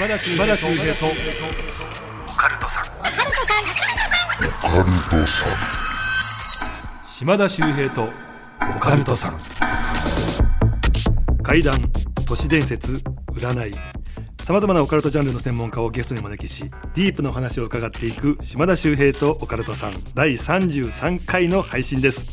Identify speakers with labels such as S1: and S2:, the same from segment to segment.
S1: 島田秀平と。オカルトさん。島田秀平と。オカルトさん。怪談都市伝説占い。さまざまなオカルトジャンルの専門家をゲストに招きしディープのお話を伺っていく島田秀平とオカルトさん。第33回の配信です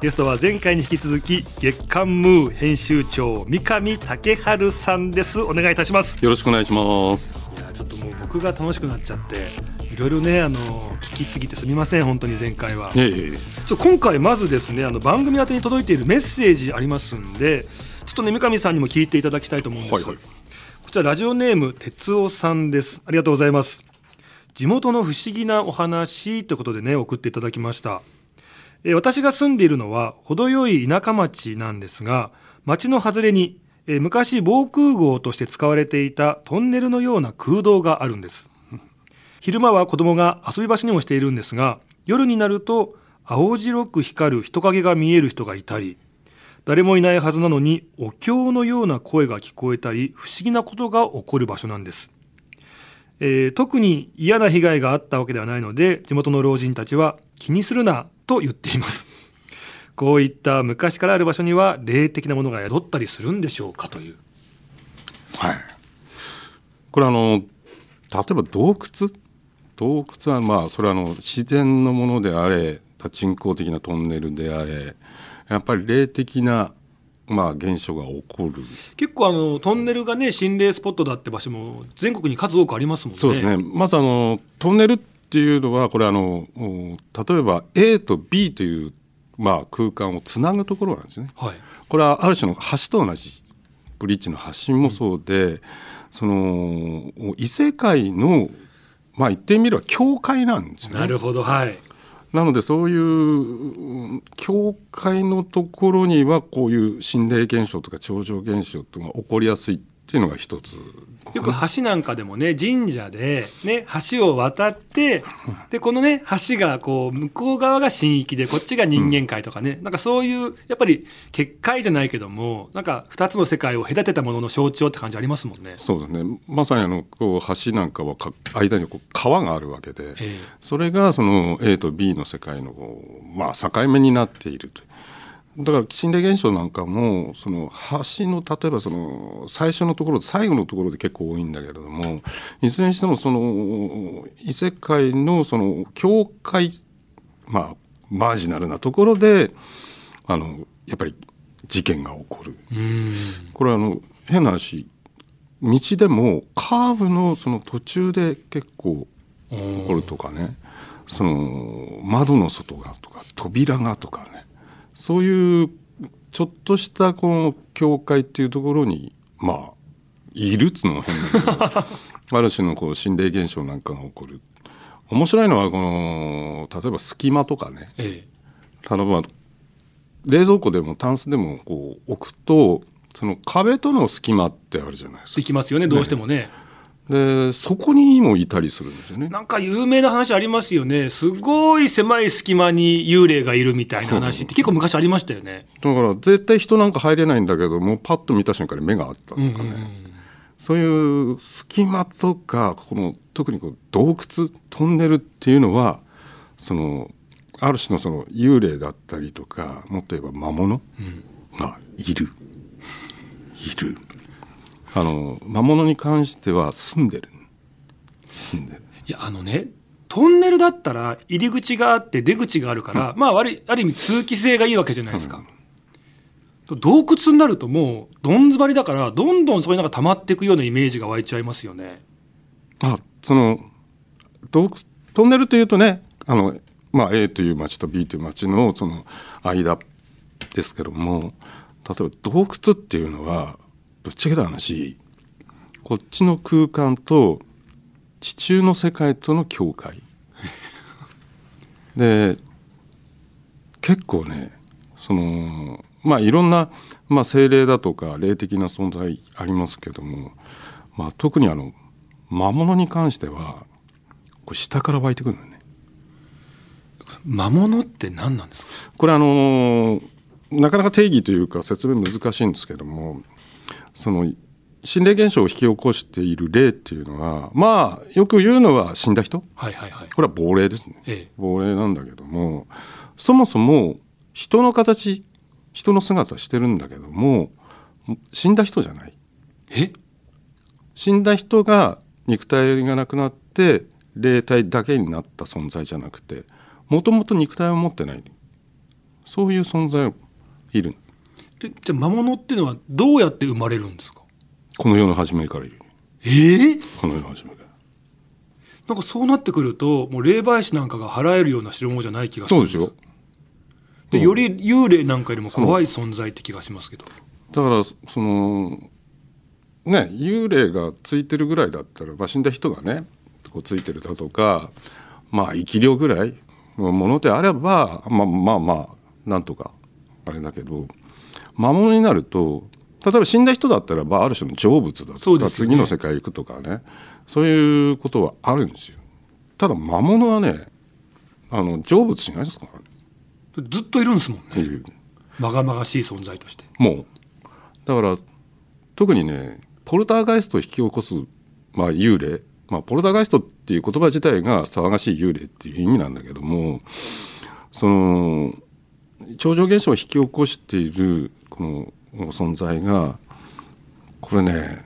S1: ゲストは前回に引き続き月刊ムー編集長三上武春さんです。お願いいたします。
S2: よろしくお願いします。
S1: いやちょっともう僕が楽しくなっちゃっていろいろねあの聞きすぎてすみません本当に前回は、
S2: ええ。
S1: ちょ今回まずですねあの番組宛てに届いているメッセージありますんでちょっとね三上さんにも聞いていただきたいと思うんです、
S2: はいはい。
S1: こちらラジオネーム哲夫さんです。ありがとうございます。地元の不思議なお話ということでね送っていただきましたえ私が住んでいるのは程よい田舎町なんですが町の外れに、え昔防空壕として使われていたトンネルのような空洞があるんです。昼間は子供が遊び場所にもしているんですが夜になると青白く光る人影が見える人がいたり誰もいないはずなのにお経のような声が聞こえたり不思議なことが起こる場所なんです、えー特に嫌な被害があったわけではないので地元の老人たちは気にするなと言っています。こういった昔からある場所には霊的なものが宿ったりするんでしょうかという。
S2: はい。これあの例えば洞窟？洞窟はまあそれはあの自然のものであれ人工的なトンネルであれやっぱり霊的なまあ現象が起こる。
S1: 結構あのトンネルがね心霊スポットだって場所も全国に数多くありますもんね。
S2: そうですね。まずあのトンネルっていうのはこれあのお例えば A と B というまあ空間をつなぐところなんですね。
S1: はい。
S2: これはある種の橋と同じブリッジの橋もそうで、その異世界のまあ言ってみれば教会なんですよね。
S1: なるほどはい。
S2: なのでそういううん教会のところにはこういう心霊現象とか超常現象というのが起こりやすいっていうのが一つ。
S1: よく橋なんかでもね神社で、ね、橋を渡って でこのね橋がこう向こう側が神域でこっちが人間界とかね、なんかそういうやっぱり結界じゃないけどもなんか2つの世界を隔てたものの象徴って感じありますもんね。
S2: そうですねまさにあのこう橋なんかはか間にこう川があるわけで、
S1: ええ
S2: それがその A と B の世界のまあ、境目になっているとだから心霊現象なんかもその橋の例えばその最初のところ最後のところで結構多いんだけれどもいずれにしてもその異世界のその境界まあマージナルなところであのやっぱり事件が起こる。
S1: うん。
S2: これはあの変な話道でもカーブのその途中で結構起こるとかね。その窓の外がとか扉がとかねそういうちょっとしたこの境界っていうところにまあいるっつうのも変だけどある種のこう心霊現象なんかが起こる。面白いのはこの例えば隙間とかね。
S1: え
S2: 例えば冷蔵庫でもタンスでもこう置くとその壁との隙間ってあるじゃないです
S1: え、できますよねどうしてもね。
S2: か。でそこにもいたりするんですよね。
S1: なんか有名な話ありますよね。すごい狭い隙間に幽霊がいるみたいな話って結構昔ありましたよね。
S2: だから絶対人なんか入れないんだけどもパッと見た瞬間に目があったとかね、そういう隙間とかこの特にこう洞窟トンネルっていうのはそのある種のその幽霊だったりとかもっと言えば魔物がいる、いるあの魔物に関しては住んでる住んでる
S1: いやあのねトンネルだったら入り口があって出口があるから、まああるある意味通気性がいいわけじゃないですか。洞窟になるともうどん詰まりだからどんどんそこになんか溜まっていくようなイメージが湧いちゃいますよね。
S2: あその洞窟トンネルというとねあの、まあ、A という町と B という町のその間ですけども例えば洞窟っていうのはぶっちゃけた話。こっちの空間と地中の世界との境界。で結構ねそのまあいろんな、まあ、精霊だとか霊的な存在ありますけども、まあ、特にあの魔物に関してはこれ下から湧いてくるのよね。
S1: 魔物って何なんですか？
S2: これあのなかなか定義というか説明難しいんですけどもその心霊現象を引き起こしている霊っていうのはまあよく言うのは死んだ人。
S1: はいはいはい。
S2: これは亡霊ですね、
S1: ええ。
S2: 亡霊なんだけどもそもそも人の形人の姿してるんだけども死んだ人じゃない。
S1: え？
S2: 死んだ人が肉体がなくなって霊体だけになった存在じゃなくてもともと肉体を持ってない。そういう存在いる
S1: えじゃあ魔物っていうのはどうやって生まれるんですか？
S2: この世の初めからいる。
S1: ええ？
S2: この世の初めから。
S1: なんかそうなってくるともう霊媒師なんかが払えるような代物じゃない気がするん
S2: そうですよ。
S1: でより幽霊なんかよりも怖い存在って気がしますけど。
S2: だからそのね幽霊がついてるぐらいだったら、まあ、死んだ人がねこうついてるだとかまあ生き量ぐらいのものであればまあまあまあなんとかあれだけど魔物になると例えば死んだ人だったら、まあ、ある種の成仏だとか、
S1: ね。
S2: 次の世界行くとかね。そういうことはあるんですよ。ただ魔物はねあの成仏しないですからね。
S1: ずっといるんですもんね。まがまがしい存在として。
S2: もう。だから特にねポルターガイストを引き起こす、まあ、幽霊、まあ、ポルターガイストっていう言葉自体が騒がしい幽霊っていう意味なんだけどもその超常現象を引き起こしているこの存在がこれね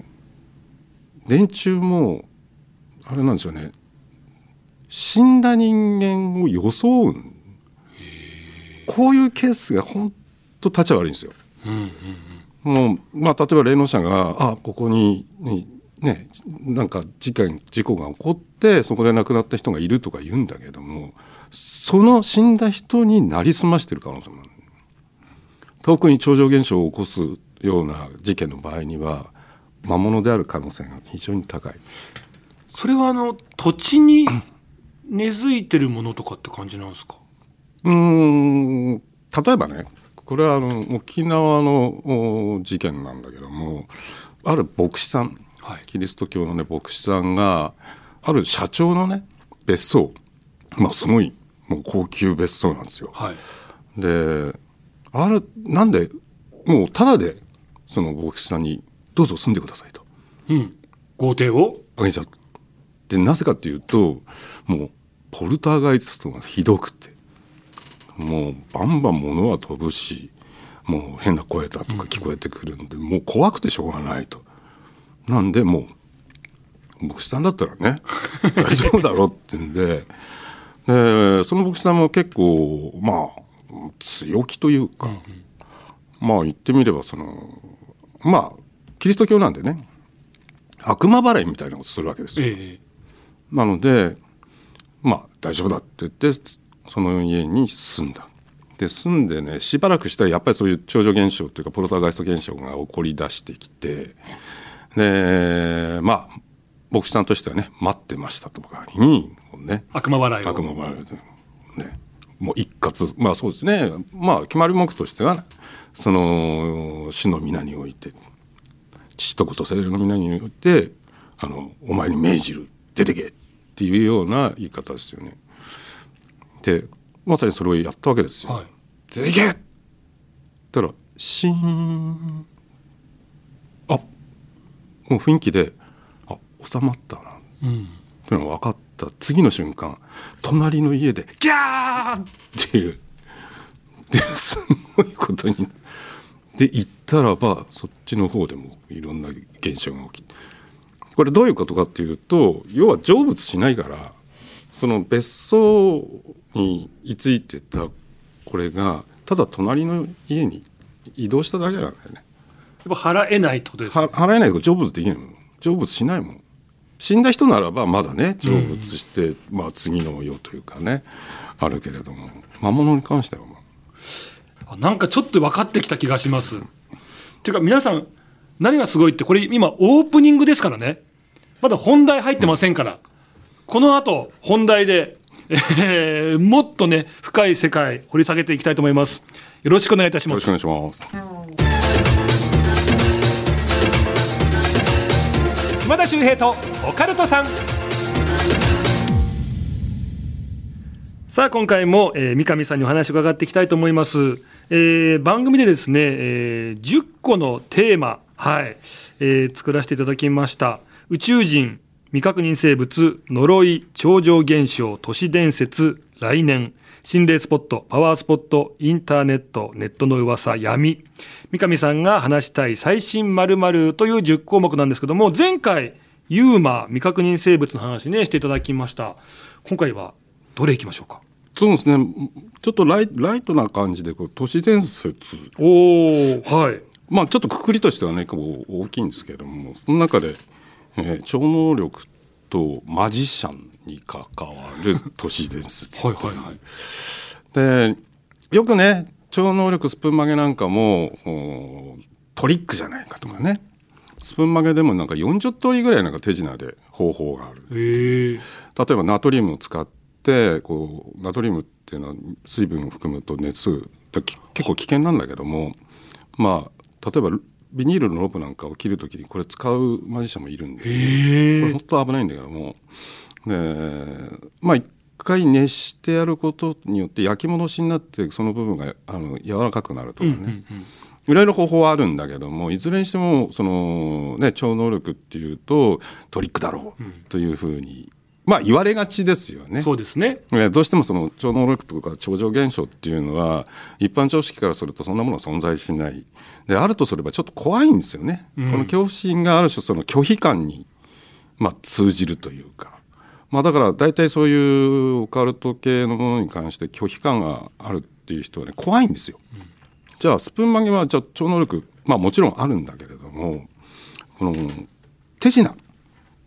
S2: 電柱もあれなんですよね。死んだ人間を装うん。こういうケースが本当立ち悪いんですよ。もうまあ例えば霊能者があここににねなんか事件事故が起こってそこで亡くなった人がいるとか言うんだけどもその死んだ人になりすましてる可能性もある特に超常現象を起こすような事件の場合には魔物である可能性が非常に高い。
S1: それはあの土地に 根付いてるものとかって感じなんですか？
S2: うーん例えばねこれはあの沖縄のお事件なんだけどもある牧師さん、
S1: はい
S2: キリスト教のね牧師さんがある社長のね別荘まあすごいもう高級別荘なんですよ。
S1: はい
S2: であるなんでもうただでその牧師さんに「どうぞ住んでください」と。
S1: うん。豪邸を？
S2: あげちゃった。でなぜかっていうともうポルターガイストがひどくて。もうバンバン物は飛ぶしもう変な声だとか聞こえてくるんで、もう怖くてしょうがないと。なんでもう牧師さんだったらね 大丈夫だろうってんで。でその牧師さんも結構まあ強気というか、まあ言ってみればそのまあキリスト教なんでね悪魔払いみたいなことするわけですよ。
S1: ええ
S2: なのでまあ大丈夫だって言ってその家に住んだ。で住んでねしばらくしたらやっぱりそういう超常現象というかポルターガイスト現象が起こり出してきてでまあ牧師さんとしてはね待ってましたとばかりにね
S1: 悪魔払いを
S2: 悪魔払いでねもう一括。まあそうですね。まあ決まり文句としてはその主の皆において父と子と精霊の皆においてあのお前に命じる。出てけ。っていうような言い方ですよね。でまさにそれをやったわけですよ。
S1: はい。
S2: 出てけ。ったらシーン。あもう雰囲気であ収まったな。
S1: うん。
S2: というのが分かった。次の瞬間隣の家で「ギャー!」っていう。ですごいことに。で行ったらばそっちの方でもいろんな現象が起きて。これどういうことかっていうと要は成仏しないからその別荘に居ついてたこれがただ隣の家に移動しただけなんだよね。
S1: やっぱ払えないってことです
S2: は払えないと成仏できないもん。成仏しないもん死んだ人ならばまだね成仏して、まあ次の世というかねあるけれども魔物に関してはもう
S1: あなんかちょっと分かってきた気がします。ていうか皆さん何がすごいってこれ今オープニングですからねまだ本題入ってませんから、この後本題で、えーもっとね深い世界掘り下げていきたいと思います。よろしくお願いいたし
S2: よろし
S1: ます
S2: くお願いします。
S1: 島田秀平とオカルトさん。さあ今回も、えー三上さんにお話を伺っていきたいと思います、えー番組でですね、えー10個のテーマはい、えー作らせていただきました。宇宙人未確認生物呪い超常現象都市伝説来年。心霊スポットパワースポットインターネットネットの噂闇。三上さんが話したい最新〇〇という10項目なんですけども前回ユーマ未確認生物の話ねしていただきました。今回はどれいきましょうか？
S2: そうですね。ちょっとライライトな感じでこう都市伝説。
S1: おおはい。
S2: まあちょっとくくりとしてはねこう大きいんですけれどもその中で、えー超能力とマジシャンに関わる都市伝説
S1: はいはいはい。
S2: でよくね超能力スプーン曲げなんかもおトリックじゃないかとかね。スプーン曲げでもなんか40通りぐらいなんか手品で方法がある例えばナトリウムを使ってこうナトリウムっていうのは水分を含むと熱結構危険なんだけどもまあ例えばビニールのロープなんかを切るときにこれ使うマジシャンもいるんで。これ本当危ないんだけども。でまあ一回熱してやることによって焼き戻しになってその部分があの柔らかくなるとかね、いろいろ方法はあるんだけどもいずれにしてもその、ね、超能力っていうとトリックだろうというふうに、まあ言われがちですよね。
S1: そうですね。
S2: えどうしてもその超能力とか超常現象っていうのは一般常識からするとそんなものは存在しない。であるとすればちょっと怖いんですよね、この恐怖心がある種その拒否感に、まあ、通じるというか、まあ、だから大体そういうオカルト系のものに関して拒否感があるっていう人はね怖いんですよ。じゃあスプーン曲げはじゃあ超能力まあもちろんあるんだけれどもこの手品。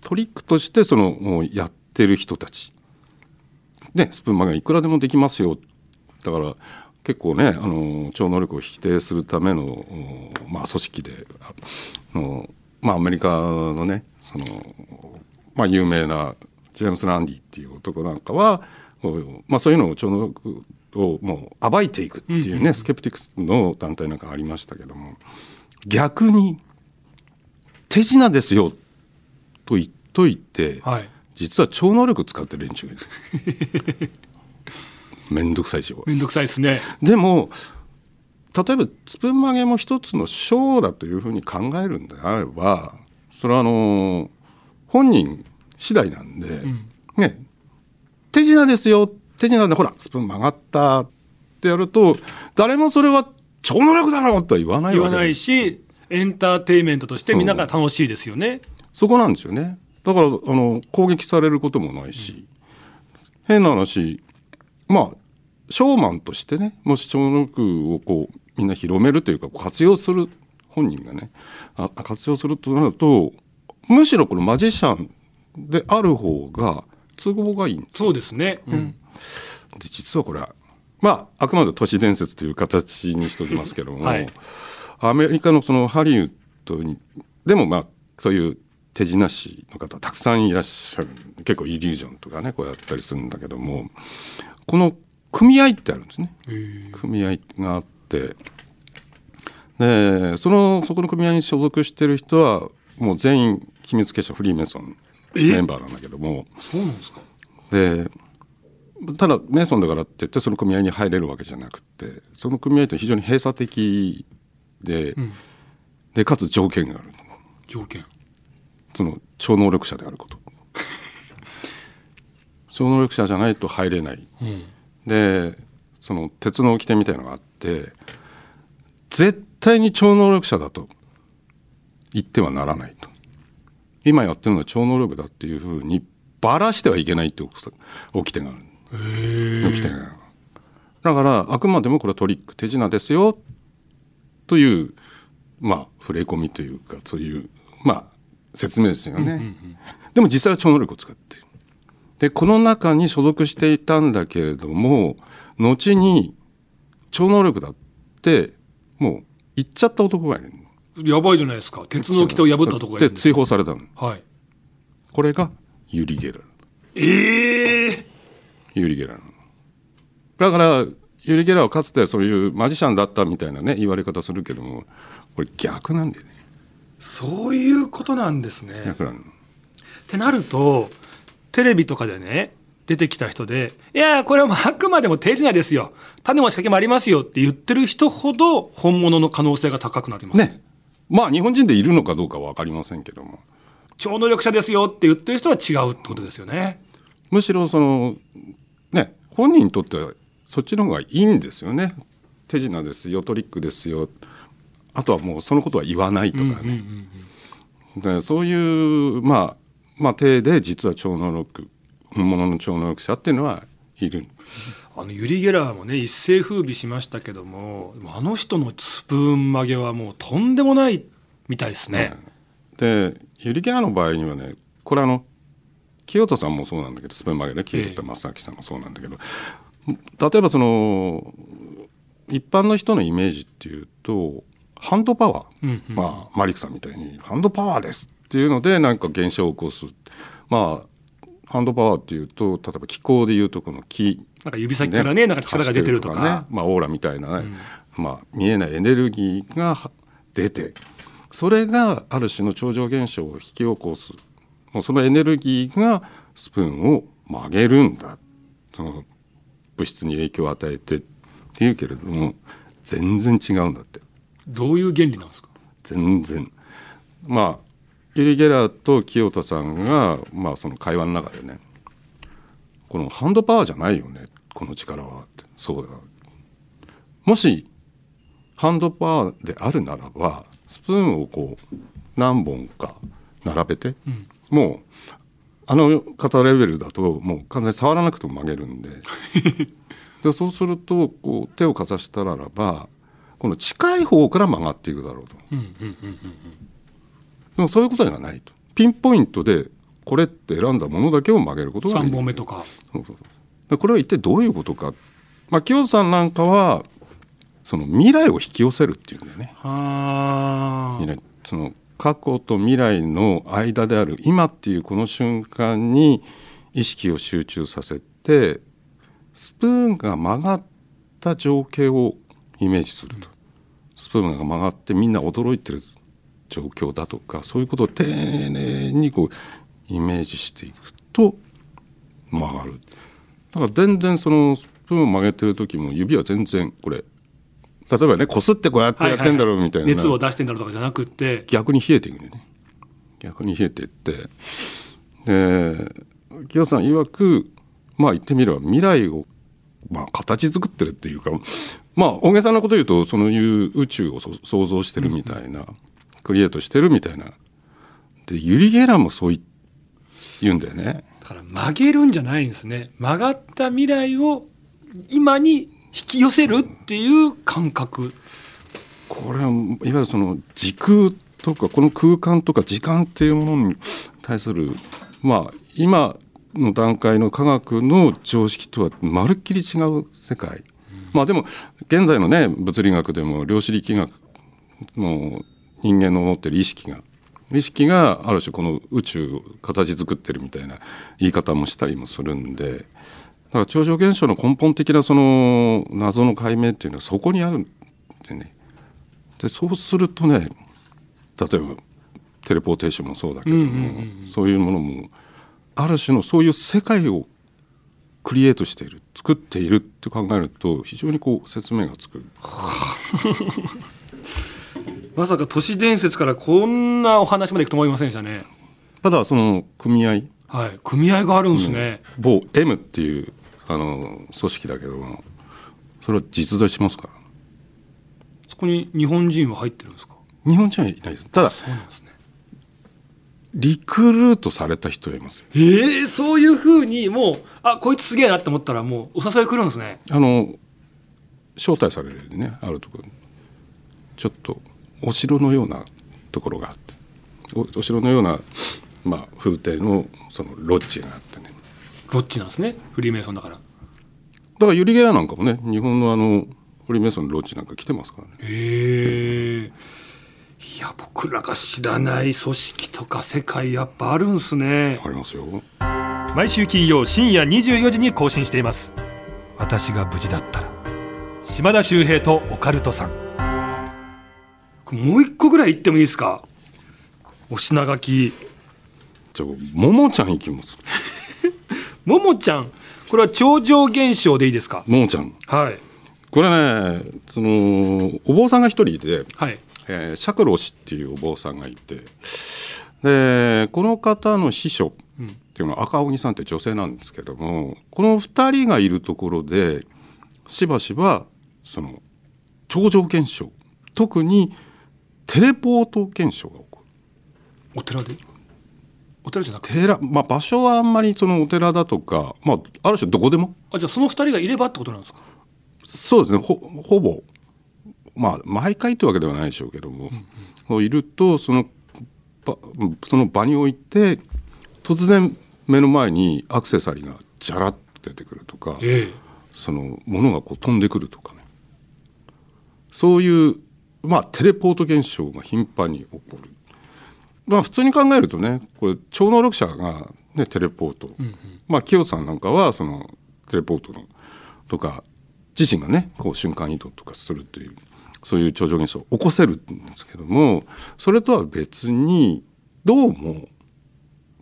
S2: トリックとしてそのもうやってる人たち。ね、スプーン曲げいくらでもできますよ。だから結構ねあの超能力を否定するための、おまあ、組織であの、まあ、アメリカのねその、まあ、有名なジェームス・ランディっていう男なんかは、おまあ、そういうのを超能力をもう暴いていくっていうね、スケプティクスの団体なんかありましたけども逆に手品ですよと言っといて、
S1: はい
S2: 実は超能力使ってる連中がいる。めんどくさいし
S1: めんどくさいですね。
S2: でも例えばスプーン曲げも一つのショーだというふうに考えるんであればそれはあの本人次第なんで、ね手品ですよ。手品でほらスプーン曲がったってやると誰もそれは超能力だろうとは言わない
S1: 言わない
S2: わけです
S1: しエンターテインメントとしてみんなが楽しいですよね、
S2: そこなんですよね。だからあの攻撃されることもないし、変な話まあショーマンとしてねもし超能力をこうみんな広めるというか活用する本人がねあ活用するとなるとむしろこのマジシャンである方が都合がいい
S1: そうですね、うん。
S2: 実はこれはまああくまで都市伝説という形にしておきますけども、
S1: はい。
S2: アメリカのそのハリウッドにでもまあそういう手品師の方たくさんいらっしゃる。結構イリュージョンとかねこうやったりするんだけどもこの組合ってあるんですね。組合があって。でそのそこの組合に所属してる人はもう全員秘密結社フリーメイソンメンバーなんだけども。
S1: そうなんですか。
S2: でただメイソンだからって言ってその組合に入れるわけじゃなくてその組合って非常に閉鎖的で,、でかつ条件がある
S1: 条件
S2: その超能力者であること。超能力者じゃないと入れない、でその鉄の掟みたいのがあって絶対に超能力者だと言ってはならないと。今やってるのは超能力だっていうふうにばらしてはいけないって掟がある掟があるだからあくまでもこれはトリック手品ですよというまあ触れ込みというかそういうまあ説明ですよね、でも実際は超能力を使って。でこの中に所属していたんだけれども後に超能力だってもう言っちゃった男がいる。
S1: やばいじゃないですか。鉄の規定を破ったとこがいるんで
S2: 追放されたの。
S1: はい。
S2: これがユリ・ゲラル。
S1: ええ
S2: ユリ・ゲラル。だからユリ・ゲラルはかつてそういうマジシャンだったみたいなね言われ方するけどもこれ逆なんだよね
S1: そういうことなんですね。ってなるとテレビとかでね出てきた人で「いやこれはあくまでも手品ですよ。種も仕掛けもありますよ」って言ってる人ほど本物の可能性が高くなってます
S2: ね。まあ日本人でいるのかどうかは分かりませんけども。
S1: 超能力者ですよ。って言ってる人は違うってことですよね。
S2: むしろそのね本人にとってはそっちの方がいいんですよね。手品ですよトリックですよあとはもうそのことは言わないとかね、でそういうまあまあ体で実は超能力本物の超能力者っていうのはいる。
S1: あのユリ・ゲラーもね一世風靡しましたけどもあの人のスプーン曲げはもうとんでもないみたいですね。
S2: でユリ・ゲラの場合にはねこれあの清田さんもそうなんだけどスプーン曲げで清田正明さんもそうなんだけど、例えばその一般の人のイメージっていうとハンドパワー、
S1: うんうん。
S2: まあマリックさんみたいにハンドパワーですっていうのでなんか現象を起こす。まあハンドパワーっていうと例えば気候でいうとこの気
S1: なんか指先からねなんか力が出てるとか。
S2: ね。まあ、オーラみたいな、まあ、見えないエネルギーが出てそれがある種の超常現象を引き起こす。もうそのエネルギーがスプーンを曲げるんだ。その物質に影響を与えてっていうけれども全然違うんだって
S1: どういう原理なんですか？
S2: 全然。まあユリ・ゲラーと清田さんが、まあ、その会話の中でねこのハンドパワーじゃないよねこの力はって。そうだ。もしハンドパワーであるならばスプーンをこう何本か並べて、もうあの方レベルだともう完全に触らなくても曲げるんで。でそうするとこう手をかざしたならばこの近い方から曲がっていくだろうと。でもそういうことではないと。ピンポイントでこれって選んだものだけを曲げることができ
S1: 三
S2: る
S1: 本目とか。
S2: そうそうそう。でこれは一体どういうことか、まあ、清田さんなんかはその未来を引き寄せるっていうんだよね。
S1: はあ。
S2: 未来。その過去と未来の間である今っていうこの瞬間に意識を集中させてスプーンが曲がった情景をイメージするとスプーンが曲がってみんな驚いてる状況だとかそういうことを丁寧にこうイメージしていくと曲がる。だから全然そのスプーンを曲げてる時も指は全然これ例えばねこすってこうやってやってんだろうみたいな、
S1: 熱を出してんだろうとかじゃなくって。
S2: 逆に冷えていくんだよね。逆に冷えていって。で清さん曰くまあ言ってみれば未来を、まあ、形作ってるっていうかまあ大げさなこと言うとそういう宇宙をそ想像してるみたいな、クリエイトしてるみたいなでユリ・ゲラーもそうい言うんだよね
S1: だから曲げるんじゃないんですね。曲がった未来を今に引き寄せるっていう感覚。
S2: これはいわゆるその時空とかこの空間とか時間っていうものに対するまあ今の段階の科学の常識とはまるっきり違う世界、まあでも現在のね物理学でも量子力学の人間の持ってる意識が意識がある種この宇宙を形作ってるみたいな言い方もしたりもするんでだから超常現象の根本的なその謎の解明っていうのはそこにあるんでね。でそうするとね例えばテレポーテーションもそうだけども、そういうものもある種のそういう世界をクリエイトしている作っているって考えると非常にこう説明がつく
S1: まさか都市伝説からこんなお話までいくと思いませんでしたね。
S2: ただその組合
S1: はい。組合があるんですね。
S2: 某 M っていうあの組織だけどもそれは実在しますから
S1: そこに日本人は入ってるんですか？
S2: 日本人はいないですただ
S1: そうなんですね。
S2: リクルートされた人はいますよ
S1: ええそういうふうにもうあこいつすげえなって思ったらもうお誘い来るんですね。
S2: あの招待されるねあるところにちょっとお城のようなところがあっておお城のような、まあ、風景のそのロッジがあってね
S1: ロッチなんですね。フリーメイソンだから。
S2: だからユリ・ゲラなんかもね日本のあのフリーメイソンのロッジなんか来てますからね
S1: へえ。いや僕らが知らない組織とか世界やっぱあるんすね。
S2: ありますよ。
S1: 毎週金曜深夜24時に更新しています。私が無事だったら。島田秀平とオカルトさん。これもう一個ぐらい言ってもいいですか？お品書き。
S2: じゃあももちゃん行きます。
S1: ももちゃん。これは超常現象でいいですか？
S2: ももちゃん。
S1: はい。
S2: これねそのお坊さんが一人いて
S1: はい
S2: えー、釈老氏っていうお坊さんがいてでこの方の師匠っていうのは赤荻さんって女性なんですけどもこの2人がいるところでしばしばその超常現象特にテレポート現象が起こる。
S1: お寺で？お寺じゃなくて？
S2: 寺、まあ、場所はあんまりそのお寺だとか、まあ、ある種どこでも？
S1: あじゃあその2人がいればってことなんですか？
S2: そうですね。ほほぼまあ毎回というわけではないでしょうけども、うんうん、いるとその場その場において突然目の前にアクセサリーがじゃらっと出てくるとか、ええ、そのものがこう飛んでくるとかね。そういうまあテレポート現象が頻繁に起こる。まあ普通に考えるとねこれ超能力者が、ね、テレポート、うんうん、まあ清さんなんかはそのテレポートのとか自身がねこう瞬間移動とかするっていうそういう超常現象を起こせるんですけどもそれとは別にどうも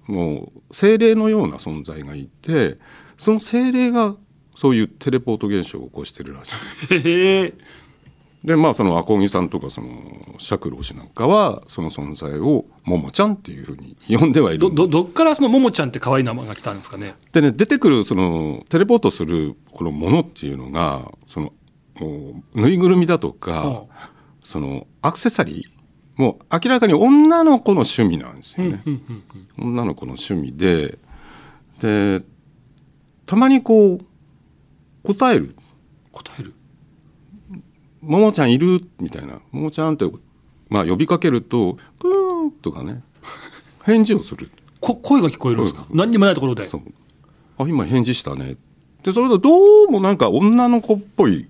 S2: もう精霊のような存在がいてその精霊がそういうテレポート現象を起こしてるらしい。でまあその赤木さんとかその釈老氏なんかはその存在をももちゃんっていうふうに呼んではいる。
S1: どどっからそのももちゃんって可愛い名前が来たんですかね？
S2: でね出てくるそのテレポートするこのものっていうのがそのぬいぐるみだとか、そのアクセサリーもう明らかに女の子の趣味なんですよね、女の子の趣味ででたまにこう答える。
S1: 答える？
S2: ももちゃんいる？みたいな。ももちゃんってまあ呼びかけると「クーン」とかね。返事をする。
S1: こ声が聞こえるんですか、うん、何にもないところで。
S2: あ今返事したね。でそれとどうもなんか女の子っぽい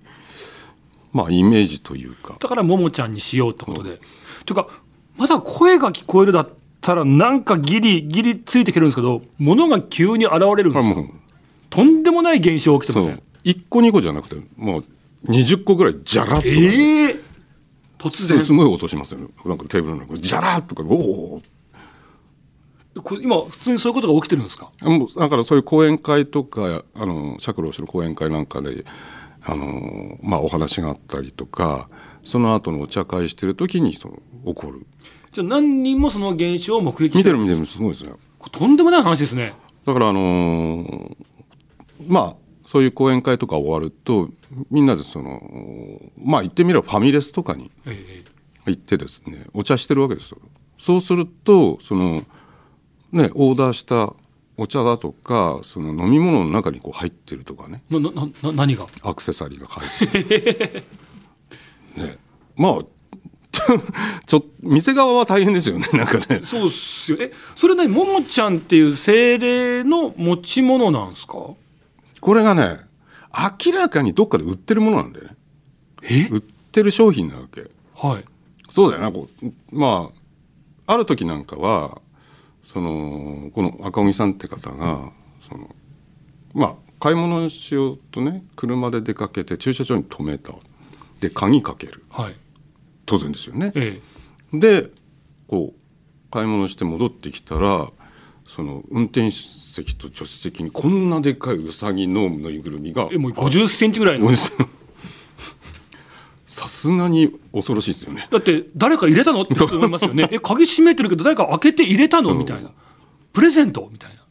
S2: まあイメージというか。
S1: だからももちゃんにしようってことで、うん、というかまだ声が聞こえるだったらなんかギリギリついてきてるんですけど物が急に現れるんですよ。とんでもない現象起きてません
S2: ？1個2個じゃなくてもう20個ぐらいじゃらっと、ね、
S1: えー、突然。
S2: すごい音しますよね。なんかテーブルの中じゃらっとか
S1: 今普通にそういうことが起きてるんですか？
S2: もうだからそういう講演会とかあの釈老師の講演会なんかであの、まあ、お話があったりとかその後のお茶会してる時にその起こる。
S1: じゃあ何人もその現象を目撃
S2: 見てる見てるすごいですね。
S1: とんでもない話ですね。
S2: だからあのー、まあそういう講演会とか終わるとみんなでそのまあ言ってみればファミレスとかに行ってですねお茶してるわけですよ。そうするとそのねオーダーしたお茶だとかその飲み物の中にこう入ってるとかね。
S1: ななな何が？
S2: アクセサリーが入ってる。ね。まあ ちょ店側は大変ですよね なんかね。
S1: そうっすよ。えそれねももちゃんっていう精霊の持ち物なんですか？
S2: これがね明らかにどっかで売ってるものなんだよね。売ってる商品なわけ。
S1: はい。
S2: そうだよなこう。まあある時なんかはそのこの赤荻さんって方がそのまあ買い物しようとね車で出かけて駐車場に止めた。で鍵かける、
S1: はい、
S2: 当然ですよね、
S1: え
S2: え、でこう買い物して戻ってきたらその運転席と助手席にこんなでっかいうさぎのぬいぐるみが。
S1: えもう50センチぐらいの。
S2: さすがに恐ろしいですよね。
S1: だって誰か入れたの？って思いますよね。え鍵閉めてるけど誰か開けて入れたの？みたいな。プレゼント？みたいな。
S2: だ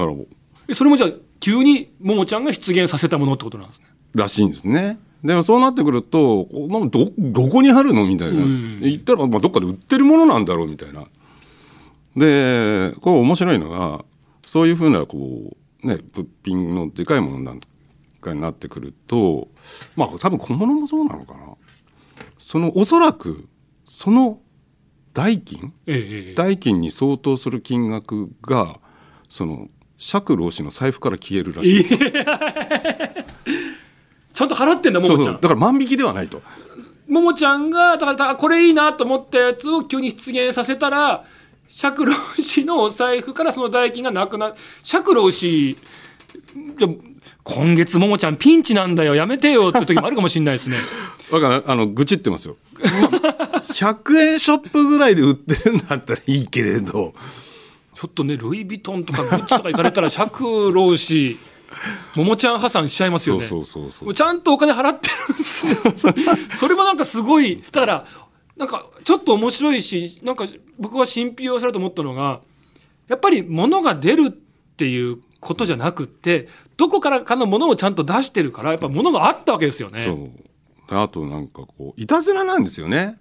S2: からもう
S1: えそれもじゃあ急にももちゃんが出現させたものってことなんですね。
S2: らしいんですね。でもそうなってくるとどどこにあるの？みたいな、うん、言ったらまあどっかで売ってるものなんだろう？みたいな。でこう面白いのがそういうふうなこうね物品のでかいものなんかになってくるとまあ多分小物もそうなのかなそのおそらくその代金、
S1: ええ、
S2: 代金に相当する金額がその釈老師の財布から消えるらしいです、
S1: ちゃんと払ってんだももちゃん。
S2: だから万引きではないと。
S1: ももちゃんがだからこれいいなと思ったやつを急に出現させたら釈老氏のお財布からその代金がなくなる。釈老氏じゃ今月ももちゃんピンチなんだよ。やめてよって時もあるかもしれないですね。
S2: だからあの愚痴ってますよ。100円ショップぐらいで売ってるんだったらいいけれど。
S1: ちょっとねルイ・ヴィトンとかグッチとか行かれたら釈老氏ももちゃん破産しちゃいますよね。
S2: そうそうそう
S1: ちゃんとお金払ってるんですよ。それもなんかすごい。だからなんかちょっと面白いしなんか僕は信憑されると思ったのがやっぱり物が出るっていうことじゃなくってどこからかのものをちゃんと出してるからやっぱ物があったわけですよね。
S2: そう。であとなんかこういたずらなんですよね。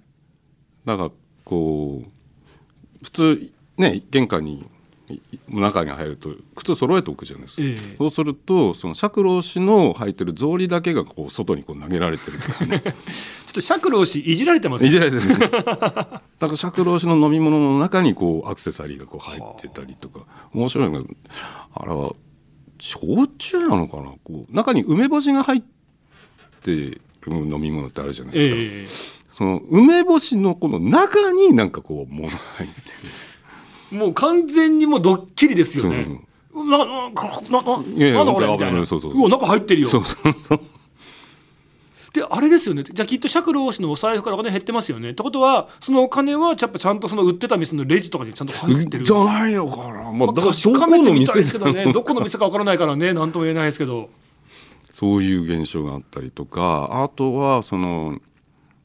S2: だからこう普通ね玄関にい中に入ると靴揃えておくじゃないですか、
S1: ええ。
S2: そうするとその釈老師の履いてる草履だけがこう外にこう投げられてるとかね。
S1: ちょっと釈老師いじられてますね。
S2: いじられてる だから釈老師の飲み物の中にこうアクセサリーがこう入ってたりとか。面白いのがあれは焼酎なのかな？こう中に梅干しが入ってる飲み物ってあるじゃないですか、
S1: ええ。
S2: その梅干しのこの中になんかこう物が入って
S1: もう完全にもうドッキリですよね。なななななんだこれ？みたいな。
S2: そうそうそう。
S1: わ中入ってるよ。
S2: るそうそうそう
S1: であれですよね。じゃあきっと釈老師のお財布からお金減ってますよね。ってことはそのお金はやっぱちゃんとその売ってた店のレジとかにちゃんと入ってる。
S2: じゃないのかな、まあ、
S1: まあ
S2: だからど
S1: 確
S2: こ
S1: かめてみたいですけどね。どこの店かわからないからね。何とも言えないですけど。
S2: そういう現象があったりとかあとはその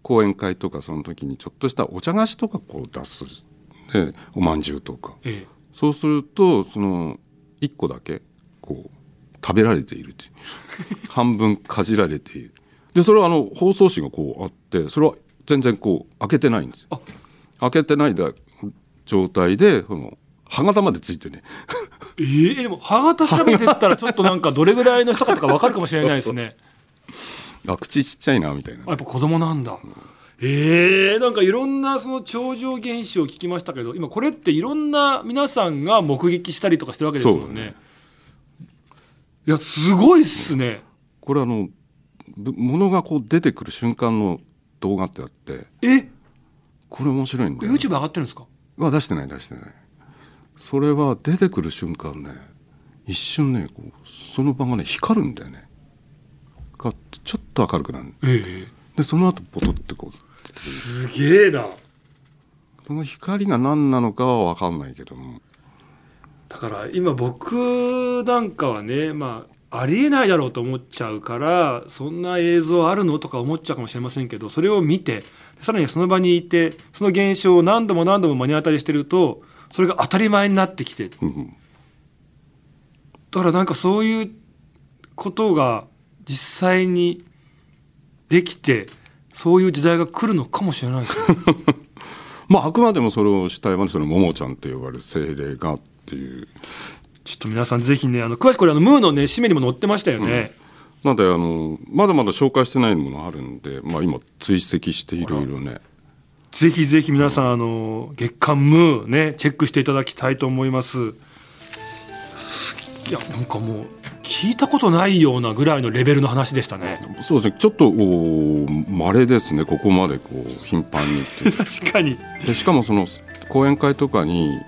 S2: 講演会とかその時にちょっとしたお茶菓子とかこう出す、ね、おまんじゅうとか。
S1: ええ。
S2: そうするとその1個だけこう食べられている半分かじられているでそれはあの包装紙がこうあってそれは全然こう開けてないんですよ開けてないだ状態でその歯型までついてね
S1: ええでも歯型調べてったらちょっとなんかどれぐらいの人かとかわかるかもしれないですね
S2: あ口ちっちゃいなみたいな
S1: あやっぱ子供なんだ。えー、なんかいろんなその超常現象を聞きましたけど今これっていろんな皆さんが目撃したりとかしてるわけですもんね。いやすごいっすね。
S2: これあのぶ物がこう出てくる瞬間の動画ってあって
S1: え？
S2: これ面白いんで
S1: YouTube 上がってるんですか？
S2: は出してない出してない。それは出てくる瞬間ね一瞬ねこうその場がね光るんだよね。がちょっと明るくなる
S1: ええ。
S2: でその後ポトってこう
S1: すげえな。
S2: その光が何なのかは分かんないけども。
S1: だから今僕なんかはねまあありえないだろうと思っちゃうからそんな映像あるのとか思っちゃうかもしれませんけどそれを見てさらにその場にいてその現象を何度も何度も目に当たりしてるとそれが当たり前になってきて
S2: うん
S1: だからなんかそういうことが実際にできてそういう時代が来るのかもしれないですね。
S2: まああくまでもそれを主体はそのももちゃんと呼ばれる精霊がっていう
S1: ちょっと皆さんぜひねあの詳しくこれあのムーのね紙面にも載ってましたよね。
S2: なんであのまだまだ紹介してないものあるんで、まあ、今追跡していろいろね
S1: ぜひぜひ皆さんあの月刊ムーねチェックしていただきたいと思います。すいやなんかもう聞いたことないようなぐらいのレベルの話でしたね。
S2: そうですねちょっとまれですねここまでこう頻繁に
S1: 確かに。
S2: でしかもその講演会とかに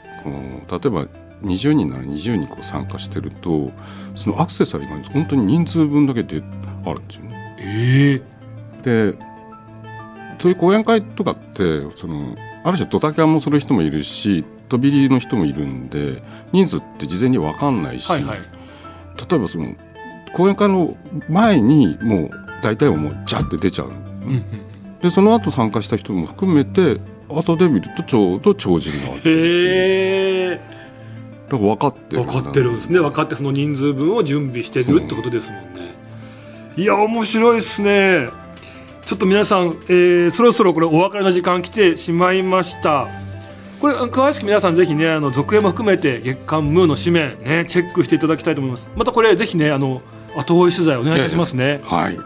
S2: 例えば20人なら20人こう参加してるとそのアクセサリーが本当に人数分だけであるんですよね。
S1: ええ
S2: でそういう講演会とかってそのある種ドタキャンもする人もいるし飛び入りの人もいるんで人数って事前に分かんないし、
S1: はいはい。
S2: 例えばその講演会の前にもう大体はもうジャッて出ちゃう
S1: うんうん。
S2: でその後参加した人も含めて後で見るとちょうど超人があって
S1: へえ。
S2: だから分かってる
S1: 分かってるんですね。分かってその人数分を準備してるってことですもんね。いや面白いですね。ちょっと皆さん、えーそろそろこれお別れの時間来てしまいました。これ詳しく皆さんぜひねあの続編も含めて月刊ムーの紙面ねチェックしていただきたいと思います。またこれぜひねあの後追い取材お願いいたしますね、
S2: はい。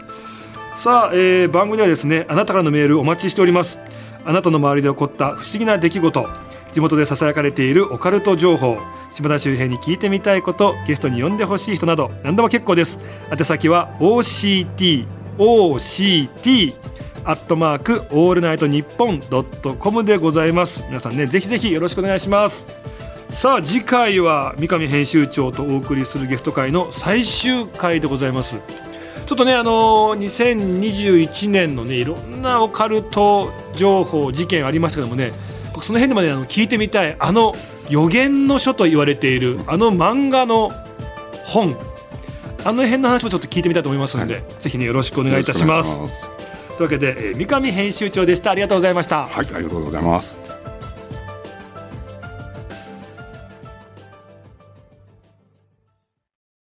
S1: さあ、えー番組ではですねあなたからのメールお待ちしております。あなたの周りで起こった不思議な出来事地元でささやかれているオカルト情報島田周平に聞いてみたいことゲストに呼んでほしい人など何でも結構です。宛先は OCT OCT アットマークオールナイトニッポンドットコムでございます。皆さんねぜひぜひよろしくお願いします。さあ次回は三上編集長とお送りするゲスト回の最終回でございます。ちょっとねあの2021年のねいろんなオカルト情報事件ありましたけどもね僕その辺でまであの聞いてみたいあの予言の書と言われているあの漫画の本あの辺の話もちょっと聞いてみたいと思いますので、ぜひねよろしくお願いいた
S2: します。
S1: というわけで、えー三上編集長でした。ありがとうございました。
S2: はいありがとうございます